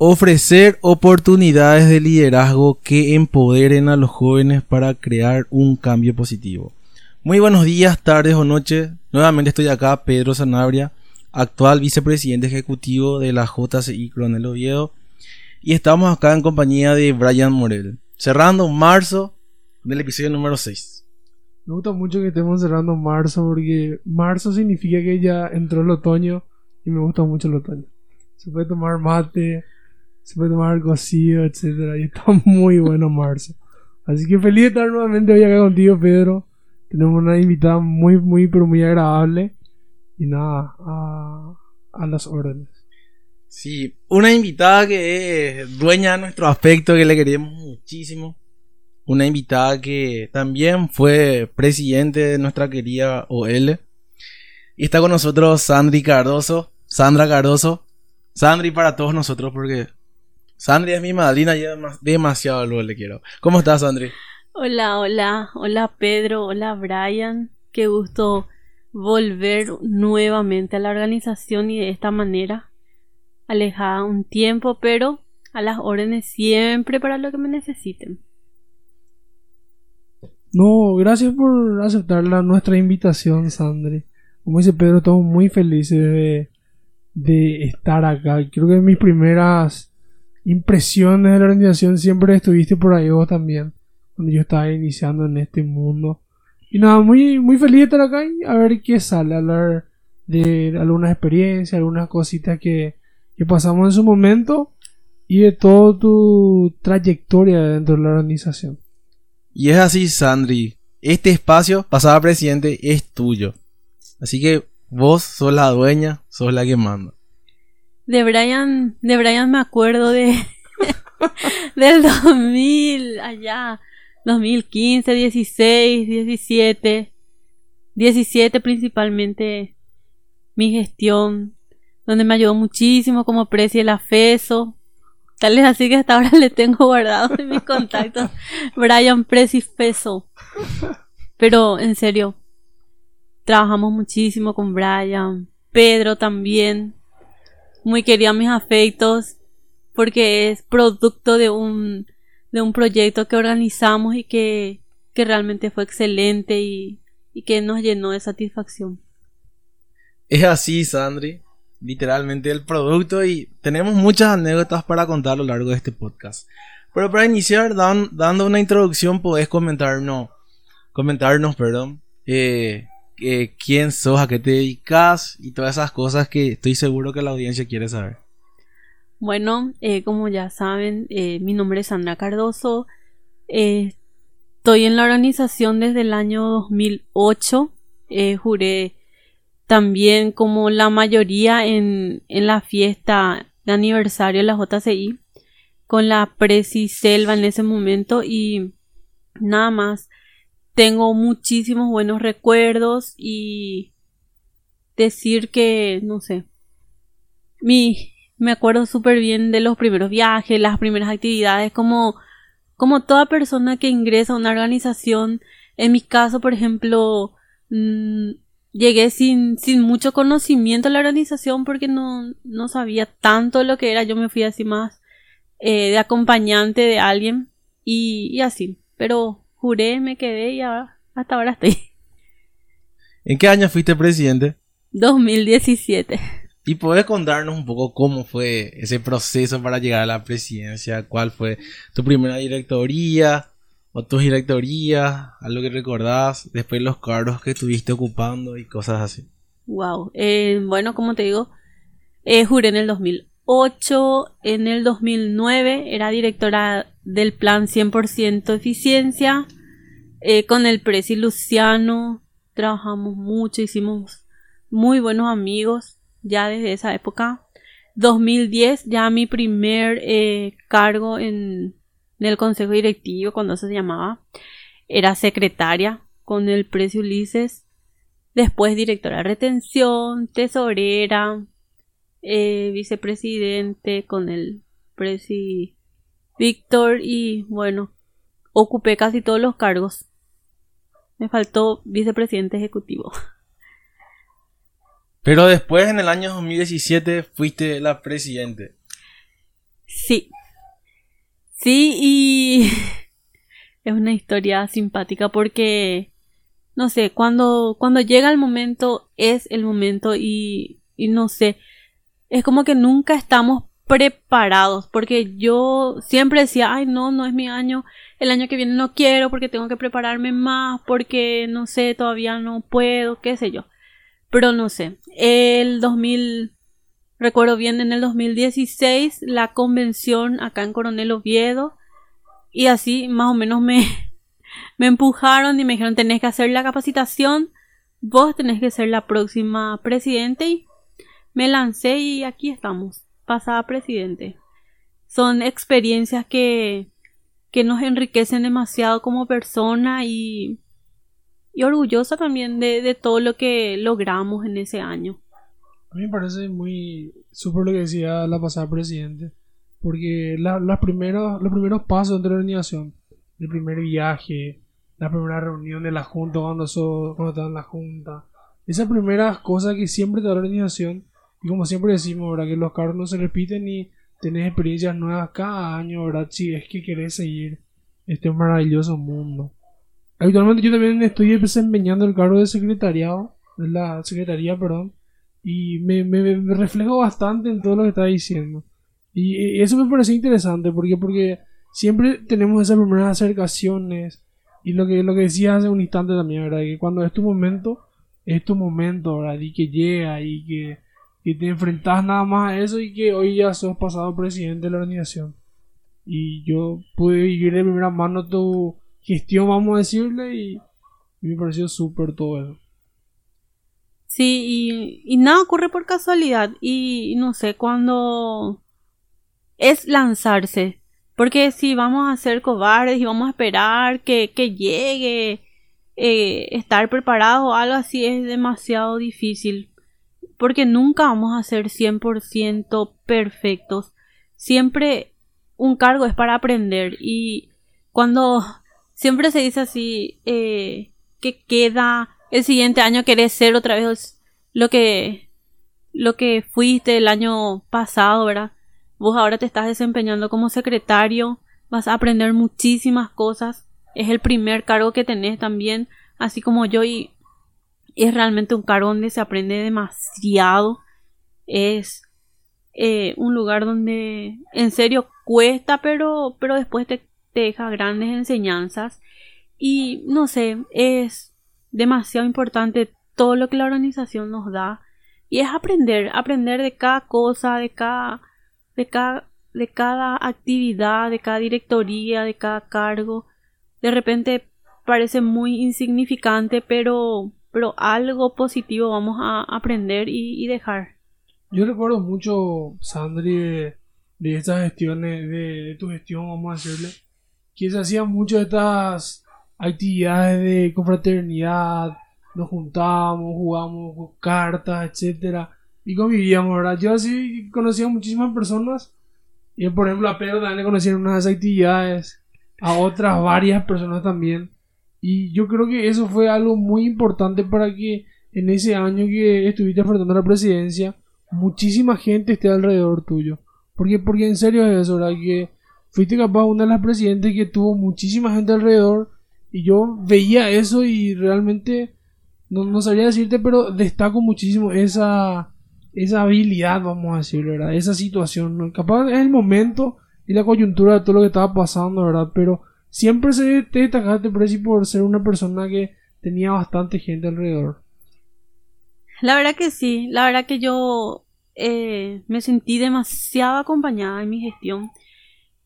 ofrecer oportunidades de liderazgo que empoderen a los jóvenes para crear un cambio positivo. Muy buenos días, tardes o noches. Nuevamente estoy acá, Pedro Sanabria, actual vicepresidente ejecutivo de la JCI Coronel Oviedo. Y estamos acá en compañía de Brian Morel, cerrando marzo del episodio número 6. Me gusta mucho que estemos cerrando marzo porque marzo significa que ya entró el otoño y me gusta mucho el otoño. Se puede tomar mate, se puede tomar cocido, etcétera y está muy bueno marzo. Así que feliz de estar nuevamente hoy acá contigo, Pedro. Tenemos una invitada muy, muy, pero muy agradable. Y nada, a, a las órdenes. Sí, una invitada que es dueña de nuestro aspecto, que le queremos muchísimo. Una invitada que también fue presidente de nuestra querida OL. Y está con nosotros Sandri Cardoso. Sandra Cardoso. Sandri para todos nosotros porque Sandri es mi madrina y demasiado lo le quiero. ¿Cómo estás, Sandri? Hola, hola, hola Pedro, hola Brian. Qué gusto volver nuevamente a la organización y de esta manera alejada un tiempo, pero a las órdenes siempre para lo que me necesiten. No, gracias por aceptar la, nuestra invitación, Sandri. Como dice Pedro, estamos muy felices de, de estar acá. Creo que mis primeras impresiones de la organización siempre estuviste por ahí vos también, cuando yo estaba iniciando en este mundo. Y nada, muy, muy feliz de estar acá y a ver qué sale, hablar de algunas experiencias, algunas cositas que, que pasamos en su momento y de toda tu trayectoria dentro de la organización. Y es así, Sandri. Este espacio, pasada presidente, es tuyo. Así que vos sos la dueña, sos la que manda. De Brian, de Brian me acuerdo de del 2000 allá, 2015, 16, 17, 17 principalmente mi gestión donde me ayudó muchísimo como precio el AFESO. Tal es así que hasta ahora le tengo guardado en mis contactos Brian Presi Feso. Pero en serio, trabajamos muchísimo con Brian, Pedro también. Muy querido a mis afectos porque es producto de un, de un proyecto que organizamos y que, que realmente fue excelente y, y que nos llenó de satisfacción. Es así, Sandri literalmente el producto y tenemos muchas anécdotas para contar a lo largo de este podcast. Pero para iniciar, dando una introducción, podés comentarnos, comentarnos, perdón, eh, eh, quién sos, a qué te dedicas y todas esas cosas que estoy seguro que la audiencia quiere saber. Bueno, eh, como ya saben, mi nombre es Sandra Cardoso. estoy en la organización desde el año 2008. juré también como la mayoría en, la fiesta de aniversario de la JCI con la Presi Selva en ese momento y nada más tengo muchísimos buenos recuerdos y decir que no sé mi me acuerdo súper bien de los primeros viajes las primeras actividades como como toda persona que ingresa a una organización en mi caso por ejemplo mm, llegué sin, sin mucho conocimiento a la organización porque no, no sabía tanto lo que era. Yo me fui así más eh, de acompañante de alguien y, y, así. Pero juré, me quedé y hasta ahora estoy. ¿En qué año fuiste presidente? 2017. ¿Y puedes contarnos un poco cómo fue ese proceso para llegar a la presidencia? ¿Cuál fue tu primera directoría? o tus directorías, algo que recordás, después los cargos que estuviste ocupando y cosas así. Wow, eh, bueno, como te digo, eh, juré en el 2008, en el 2009 era directora del plan 100% eficiencia, eh, con el Presi Luciano, trabajamos mucho, hicimos muy buenos amigos ya desde esa época. 2010 ya mi primer cargo en el consejo directivo, cuando se llamaba, era secretaria con el precio Ulises, después directora de retención, tesorera, eh, vicepresidente con el presi Víctor y bueno, ocupé casi todos los cargos. Me faltó vicepresidente ejecutivo. Pero después, en el año 2017, fuiste la presidente. Sí. Sí, y es una historia simpática porque, no sé, cuando, cuando llega el momento, es el momento y, y no sé, es como que nunca estamos preparados, porque yo siempre decía, ay, no, no es mi año, el año que viene no quiero porque tengo que prepararme más, porque no sé, todavía no puedo, qué sé yo. Pero no sé, el 2000, recuerdo bien, en el 2016, la convención acá en Coronel Oviedo, y así más o menos me, me empujaron y me dijeron, tenés que hacer la capacitación, vos tenés que ser la próxima presidente y me lancé y aquí estamos pasada presidente. Son experiencias que, que nos enriquecen demasiado como persona y, y orgullosa también de, de todo lo que logramos en ese año. A mí me parece muy súper lo que decía la pasada presidente, porque la, primeros, los primeros pasos de la organización, el primer viaje, la primera reunión de la junta cuando, so, cuando estaba en la junta, esas primeras cosas que siempre te da la organización y como siempre decimos, ¿verdad? Que los carros no se repiten y tenés experiencias nuevas cada año, ¿verdad? Si es que querés seguir este maravilloso mundo. Actualmente yo también estoy desempeñando el cargo de secretariado, de la secretaría, perdón, y me, me, reflejo bastante en todo lo que está diciendo. Y eso me parece interesante, porque porque siempre tenemos esas primeras acercaciones, y lo que, lo que decía hace un instante también, ¿verdad? Que cuando es tu momento, es tu momento, ¿verdad? Y que llega y que y te enfrentas nada más a eso y que hoy ya sos pasado presidente de la organización. Y yo pude vivir de primera mano tu gestión, vamos a decirle, y, me pareció súper todo eso. Sí, y, nada ocurre por casualidad. Y no sé, cuando es lanzarse. Porque si vamos a ser cobardes y vamos a esperar que, que llegue, eh, estar preparado o algo así es demasiado difícil porque nunca vamos a ser 100% perfectos. Siempre un cargo es para aprender y cuando siempre se dice así eh, que queda el siguiente año querés ser otra vez lo que lo que fuiste el año pasado, ¿verdad? Vos ahora te estás desempeñando como secretario, vas a aprender muchísimas cosas, es el primer cargo que tenés también, así como yo y es realmente un cargo donde se aprende demasiado. Es eh, un lugar donde en serio cuesta, pero, pero después te, te deja grandes enseñanzas. Y no sé, es demasiado importante todo lo que la organización nos da. Y es aprender, aprender de cada cosa, de cada, de cada, de cada actividad, de cada directoría, de cada cargo. De repente parece muy insignificante, pero pero algo positivo vamos a aprender y, dejar. Yo recuerdo mucho, Sandri, de, de estas gestiones, de, tu gestión, vamos a decirle, que se hacían muchas de estas actividades de confraternidad, nos juntábamos, jugábamos cartas, etcétera, y convivíamos, ¿verdad? Yo así conocía muchísimas personas, y por ejemplo a Pedro también le conocía en unas actividades, a otras varias personas también, y yo creo que eso fue algo muy importante para que en ese año que estuviste enfrentando la presidencia, muchísima gente esté alrededor tuyo. Porque, porque en serio es eso, ¿verdad? Que fuiste capaz una de las presidentes que tuvo muchísima gente alrededor. Y yo veía eso y realmente no, no sabría decirte, pero destaco muchísimo esa, esa habilidad, vamos a decir, ¿verdad? Esa situación. Capaz es el momento y la coyuntura de todo lo que estaba pasando, ¿verdad? Pero siempre se te destacaste Prezi por ser una persona que tenía bastante gente alrededor. La verdad que sí, la verdad que yo eh, me sentí demasiado acompañada en mi gestión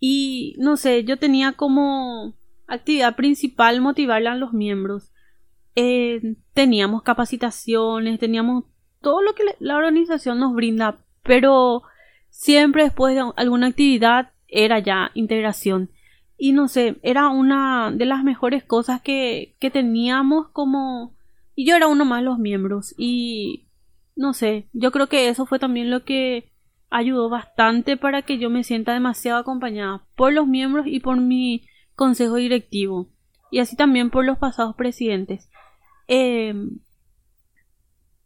y no sé, yo tenía como actividad principal motivarle a los miembros. Eh, teníamos capacitaciones, teníamos todo lo que la organización nos brinda, pero siempre después de alguna actividad era ya integración. Y no sé, era una de las mejores cosas que, que teníamos como... Y yo era uno más los miembros. Y no sé, yo creo que eso fue también lo que ayudó bastante para que yo me sienta demasiado acompañada por los miembros y por mi consejo directivo. Y así también por los pasados presidentes. Em,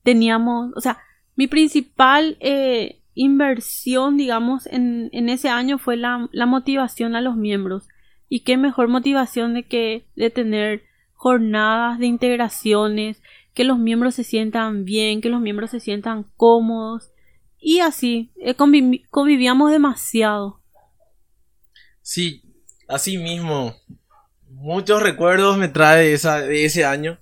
teníamos, o sea, mi principal eh, inversión, digamos, en, en ese año fue la, la, motivación a los miembros. Y qué mejor motivación de que de tener jornadas de integraciones, que los miembros se sientan bien, que los miembros se sientan cómodos. Y así, eh, convivíamos demasiado. Sí, así mismo. Muchos recuerdos me trae esa, de ese año.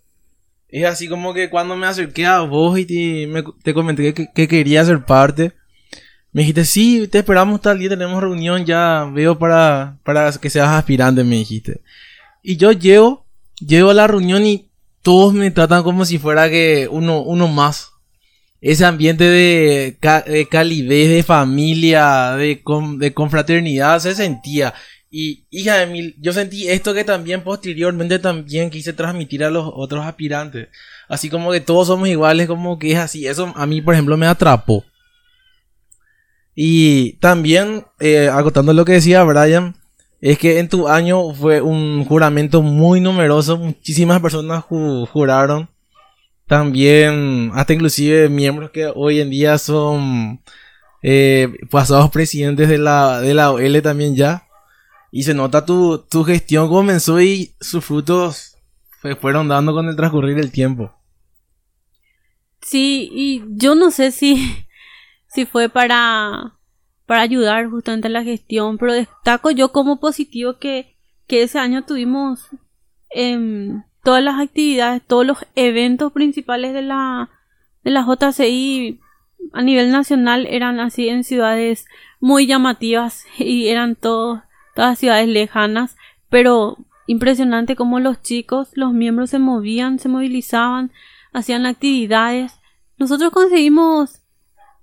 Es así como que cuando me acerqué a vos y te, te comenté que, que, quería ser parte, me dijiste, sí, te esperamos tal día, tenemos reunión, ya veo para, para que seas aspirante, me dijiste. Y yo llego, llego a la reunión y todos me tratan como si fuera que uno, uno más. Ese ambiente de, de calidez, de familia, de, de confraternidad se sentía. Y hija de mil, yo sentí esto que también posteriormente también quise transmitir a los otros aspirantes. Así como que todos somos iguales, como que es así. Eso a mí, por ejemplo, me atrapó. Y también, eh, agotando lo que decía Brian, es que en tu año fue un juramento muy numeroso. Muchísimas personas juraron. También, hasta inclusive miembros que hoy en día son eh, pasados presidentes de la, de la OL también ya. Y se nota tu, tu gestión comenzó y sus frutos se fueron dando con el transcurrir del tiempo. Sí, y yo no sé si, si fue para, para ayudar justamente a la gestión, pero destaco yo como positivo que, que ese año tuvimos em, todas las actividades, todos los eventos principales de la, de la JCI a nivel nacional eran así en ciudades muy llamativas y eran todos todas ciudades lejanas, pero impresionante cómo los chicos, los miembros se movían, se movilizaban, hacían actividades. Nosotros conseguimos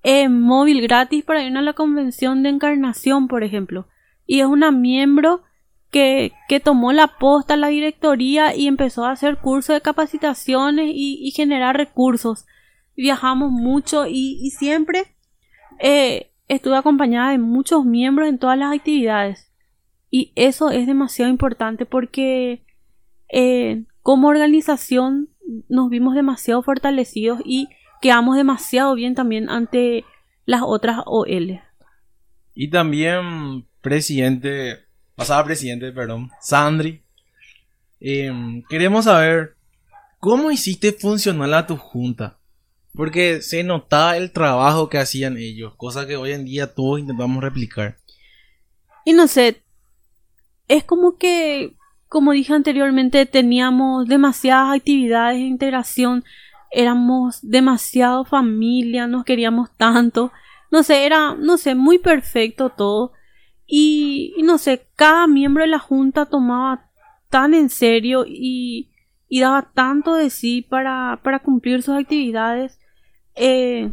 eh, móvil gratis para ir a la convención de encarnación, por ejemplo. Y es una miembro que, que tomó la posta a la directoría y empezó a hacer cursos de capacitaciones y, generar recursos. Viajamos mucho y, y siempre eh, estuve acompañada de muchos miembros en todas las actividades. Y eso es demasiado importante porque eh, como organización nos vimos demasiado fortalecidos y quedamos demasiado bien también ante las otras OL. Y también presidente, pasada presidente, perdón, Sandri, em, queremos saber cómo hiciste funcionar a tu junta. Porque se notaba el trabajo que hacían ellos, cosa que hoy en día todos intentamos replicar. Y no sé, es como que, como dije anteriormente, teníamos demasiadas actividades de integración, éramos demasiado familia, nos queríamos tanto, no sé, era, no sé, muy perfecto todo. Y, no sé, cada miembro de la junta tomaba tan en serio y, y daba tanto de sí para, para cumplir sus actividades. Eh,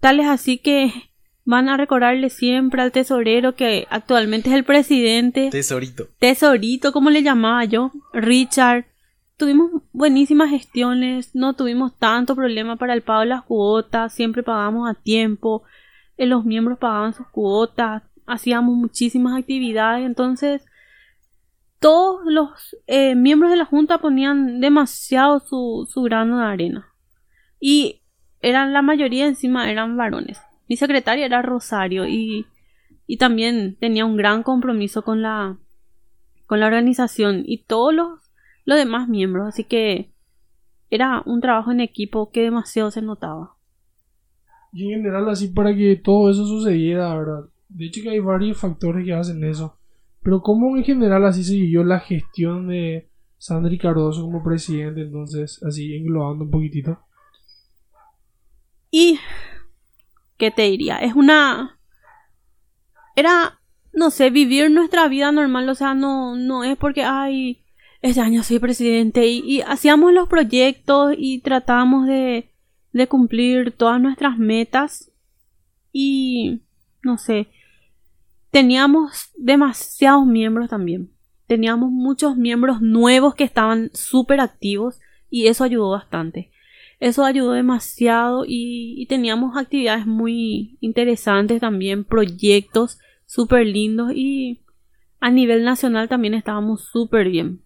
tal es así que van a recordarle siempre al tesorero que actualmente es el presidente. Tesorito. Tesorito, como le llamaba yo, Richard. Tuvimos buenísimas gestiones, no tuvimos tanto problema para el pago de las cuotas, siempre pagamos a tiempo, eh, los miembros pagaban sus cuotas, hacíamos muchísimas actividades, entonces todos los eh, miembros de la junta ponían demasiado su, su grano de arena. Y eran la mayoría encima eran varones. Mi secretaria era Rosario y, y también tenía un gran compromiso con la, con la organización y todos los, los demás miembros, así que era un trabajo en equipo que demasiado se notaba. Y en general así para que todo eso sucediera, ¿verdad? De hecho que hay varios factores que hacen eso. Pero cómo en general así se vivió la gestión de Sandri Cardoso como presidente, entonces así englobando un poquitito. Y ¿qué te diría? Es una... Era, no sé, vivir nuestra vida normal, o sea, no, no es porque, ay, este año soy presidente y, hacíamos los proyectos y tratábamos de, cumplir todas nuestras metas y, no sé, teníamos demasiados miembros también. Teníamos muchos miembros nuevos que estaban súper activos y eso ayudó bastante. Eso ayudó demasiado y, teníamos actividades muy interesantes también, proyectos súper lindos y a nivel nacional también estábamos súper bien.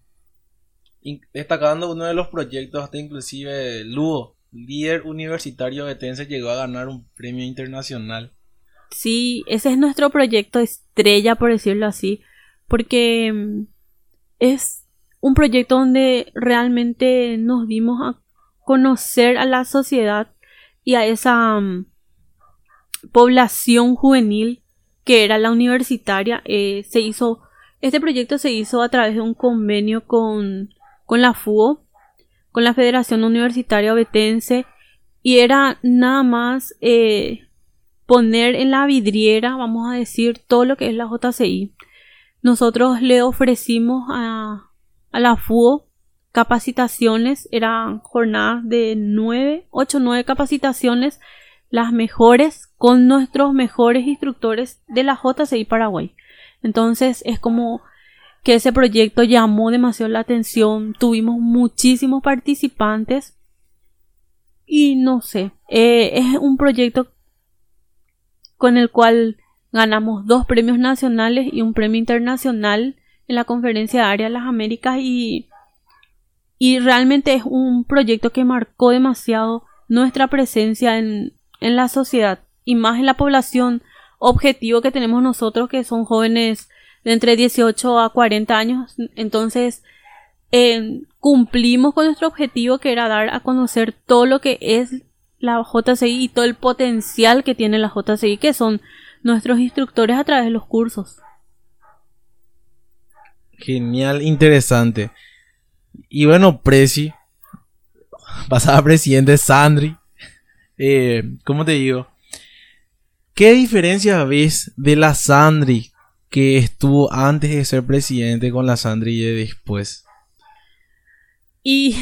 Destacando uno de los proyectos, hasta inclusive Lugo, líder universitario de Tense, llegó a ganar un premio internacional. sí, ese es nuestro proyecto estrella, por decirlo así, porque mm, es un proyecto donde realmente nos dimos a conocer a la sociedad y a esa mm, población juvenil que era la universitaria. Eh, se hizo, este proyecto se hizo a través de un convenio con, con la FUO, con la Federación Universitaria Obetense, y era nada más eh, poner en la vidriera, vamos a decir, todo lo que es la JCI. Nosotros le ofrecimos a, a la FUO capacitaciones, eran jornadas de nueve, ocho, nueve capacitaciones, las mejores con nuestros mejores instructores de la JCI Paraguay. Entonces es como que ese proyecto llamó demasiado la atención, tuvimos muchísimos participantes. Y no sé, eh, es un proyecto con el cual ganamos dos premios nacionales y un premio internacional en la conferencia área de las Américas. Y, y realmente es un proyecto que marcó demasiado nuestra presencia en, en la sociedad y más en la población. Objetivo que tenemos nosotros que son jóvenes de entre 18 a 40 años entonces eh, cumplimos con nuestro objetivo que era dar a conocer todo lo que es la JCI y todo el potencial que tiene la JCI que son nuestros instructores a través de los cursos Genial, interesante. Y bueno, Presi, pasada presidente Sandri, eh, ¿cómo te digo? ¿Qué diferencia ves de la Sandri que estuvo antes de ser presidente con la Sandri y de después? Y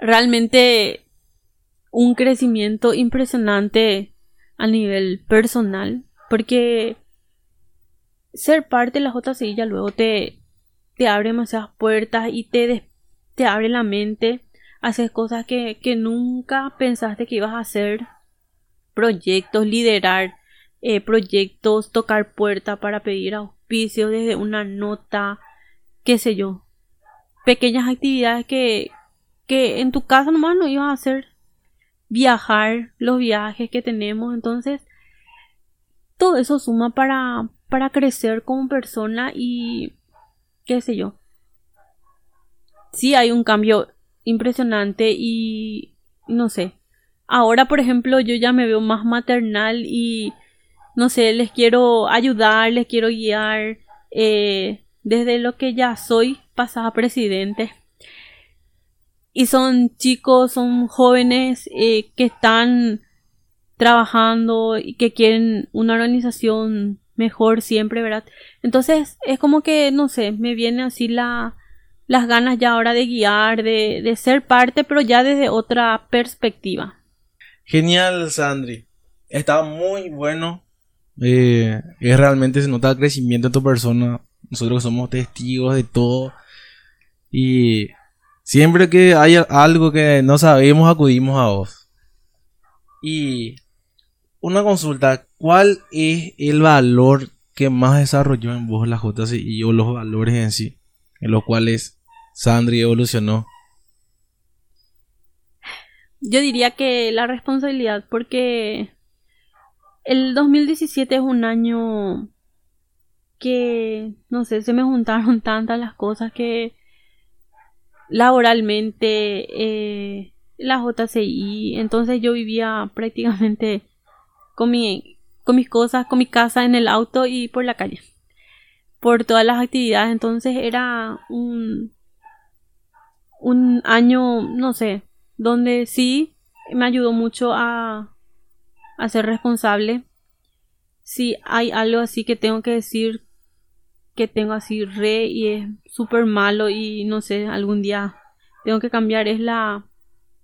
realmente un crecimiento impresionante a nivel personal, porque ser parte de la JCI ya luego te, te abre demasiadas puertas y te, te abre la mente, haces cosas que, que nunca pensaste que ibas a hacer, proyectos, liderar eh, proyectos, tocar puerta para pedir auspicio desde una nota, qué sé yo, pequeñas actividades que, que en tu casa nomás no ibas a hacer, viajar, los viajes que tenemos, entonces todo eso suma para, para crecer como persona y qué sé yo. Sí hay un cambio impresionante y no sé. Ahora, por ejemplo, yo ya me veo más maternal y no sé, les quiero ayudar, les quiero guiar eh, desde lo que ya soy pasada presidente. Y son chicos, son jóvenes eh, que están trabajando y que quieren una organización mejor siempre, ¿verdad? Entonces es como que, no sé, me viene así la, las ganas ya ahora de guiar, de, de ser parte, pero ya desde otra perspectiva. Genial, Sandri. Está muy bueno. Eh, es realmente se nota el crecimiento de tu persona. Nosotros somos testigos de todo. Y siempre que hay algo que no sabemos, acudimos a vos. Y una consulta, ¿cuál es el valor que más desarrolló en vos la JCI o los valores en sí, en los cuales Sandri evolucionó? Yo diría que la responsabilidad, porque el 2017 es un año que, no sé, se me juntaron tantas las cosas que laboralmente, eh, la JCI, entonces yo vivía prácticamente con, mi, con mis cosas, con mi casa en el auto y por la calle. Por todas las actividades. Entonces era un, un año, no sé, donde sí me ayudó mucho a, a ser responsable. Si hay algo así que tengo que decir que tengo así re y es súper malo y no sé, algún día tengo que cambiar es la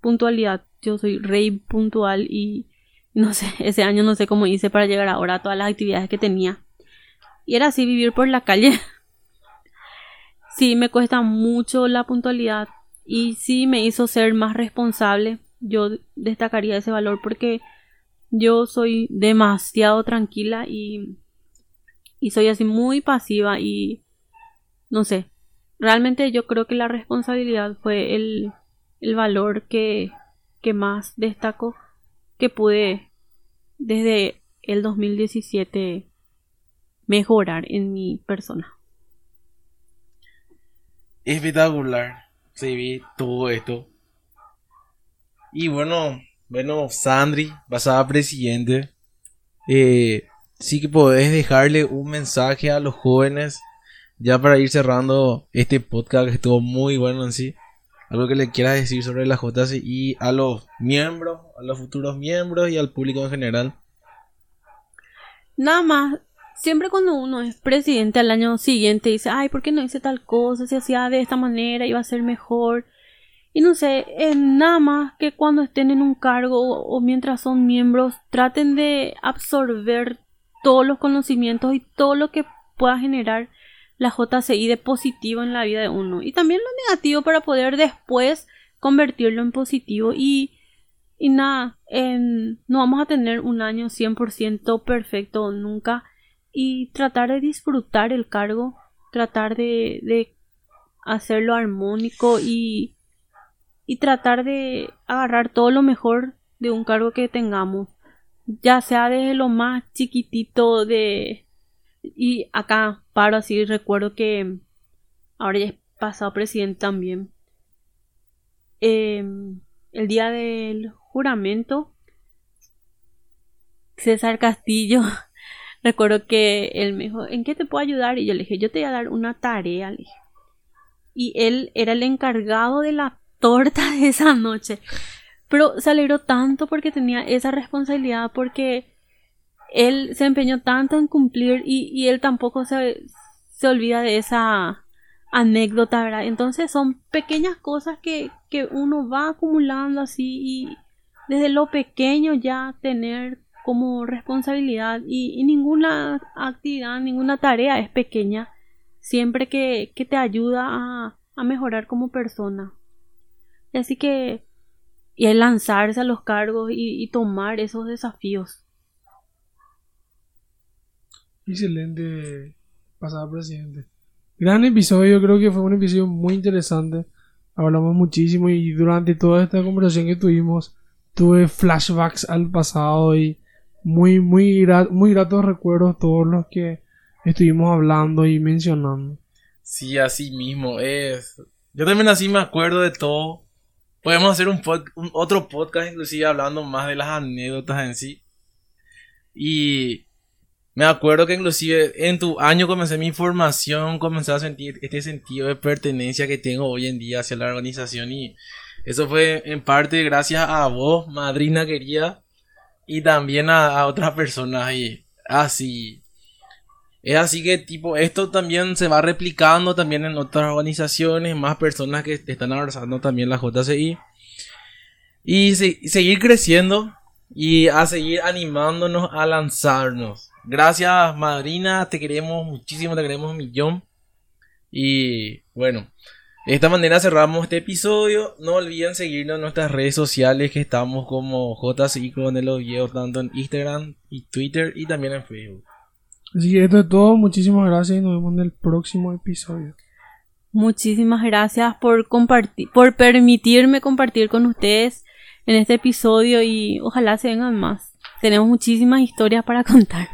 puntualidad. Yo soy re puntual y no sé, ese año no sé cómo hice para llegar ahora a todas las actividades que tenía. Y era así vivir por la calle. sí, me cuesta mucho la puntualidad y sí me hizo ser más responsable. Yo destacaría ese valor porque yo soy demasiado tranquila y, y soy así muy pasiva y no sé. Realmente yo creo que la responsabilidad fue el, el valor que, que más destaco que pude desde el 2017 mejorar en mi persona. Espectacular. Se ve todo esto. Y bueno, bueno, Sandri, pasada presidente, eh, sí que podés dejarle un mensaje a los jóvenes, ya para ir cerrando este podcast que estuvo muy bueno en sí. Algo que le quieras decir sobre la y a los miembros, a los futuros miembros y al público en general. Nada más, siempre cuando uno es presidente al año siguiente dice, ay, ¿por qué no hice tal cosa? Si hacía de esta manera iba a ser mejor. Y no sé, es nada más que cuando estén en un cargo o mientras son miembros, traten de absorber todos los conocimientos y todo lo que pueda generar la JCI de positivo en la vida de uno. Y también lo negativo para poder después convertirlo en positivo. Y, y nada, no vamos a tener un año 100% perfecto nunca. Y tratar de disfrutar el cargo, tratar de, de hacerlo armónico y y tratar de agarrar todo lo mejor de un cargo que tengamos, ya sea desde lo más chiquitito de... Y acá paro así, recuerdo que ahora ya he pasado presidente también. Em, el día del juramento, César Castillo, recuerdo que él me dijo, ¿en qué te puedo ayudar? Y yo le dije, yo te voy a dar una tarea, le dije. Y él era el encargado de la torta de esa noche. Pero se alegró tanto porque tenía esa responsabilidad, porque él se empeñó tanto en cumplir y, él tampoco se, se, olvida de esa anécdota, ¿verdad? Entonces son pequeñas cosas que, que uno va acumulando así y desde lo pequeño ya tener como responsabilidad y, ninguna actividad, ninguna tarea es pequeña siempre que, que te ayuda a, a mejorar como persona. Así que, y el lanzarse a los cargos y, tomar esos desafíos. Excelente, pasada presidente. Gran episodio, creo que fue un episodio muy interesante. Hablamos muchísimo y durante toda esta conversación que tuvimos tuve flashbacks al pasado y muy, muy, muy gratos recuerdos todos los que estuvimos hablando y mencionando. Sí, así mismo es. Yo también así me acuerdo de todo Podemos hacer un, otro podcast inclusive hablando más de las anécdotas en sí. Y me acuerdo que inclusive en tu año comencé mi formación, comencé a sentir este sentido de pertenencia que tengo hoy en día hacia la organización y eso fue en parte gracias a vos, madrina querida, y también a, otras personas y así. Es así que tipo esto también se va replicando también en otras organizaciones, más personas que están abrazando también la JCI. Y seguir creciendo y a seguir animándonos a lanzarnos. Gracias madrina, te queremos muchísimo, te queremos un millón. Y bueno, de esta manera cerramos este episodio. No olviden seguirnos en nuestras redes sociales que estamos como JCI con el Oviedo tanto en Instagram y Twitter y también en Facebook. Así que esto es todo. Muchísimas gracias y nos vemos en el próximo episodio. Muchísimas gracias por compartir, por permitirme compartir con ustedes en este episodio y ojalá se vengan más. Tenemos muchísimas historias para contar.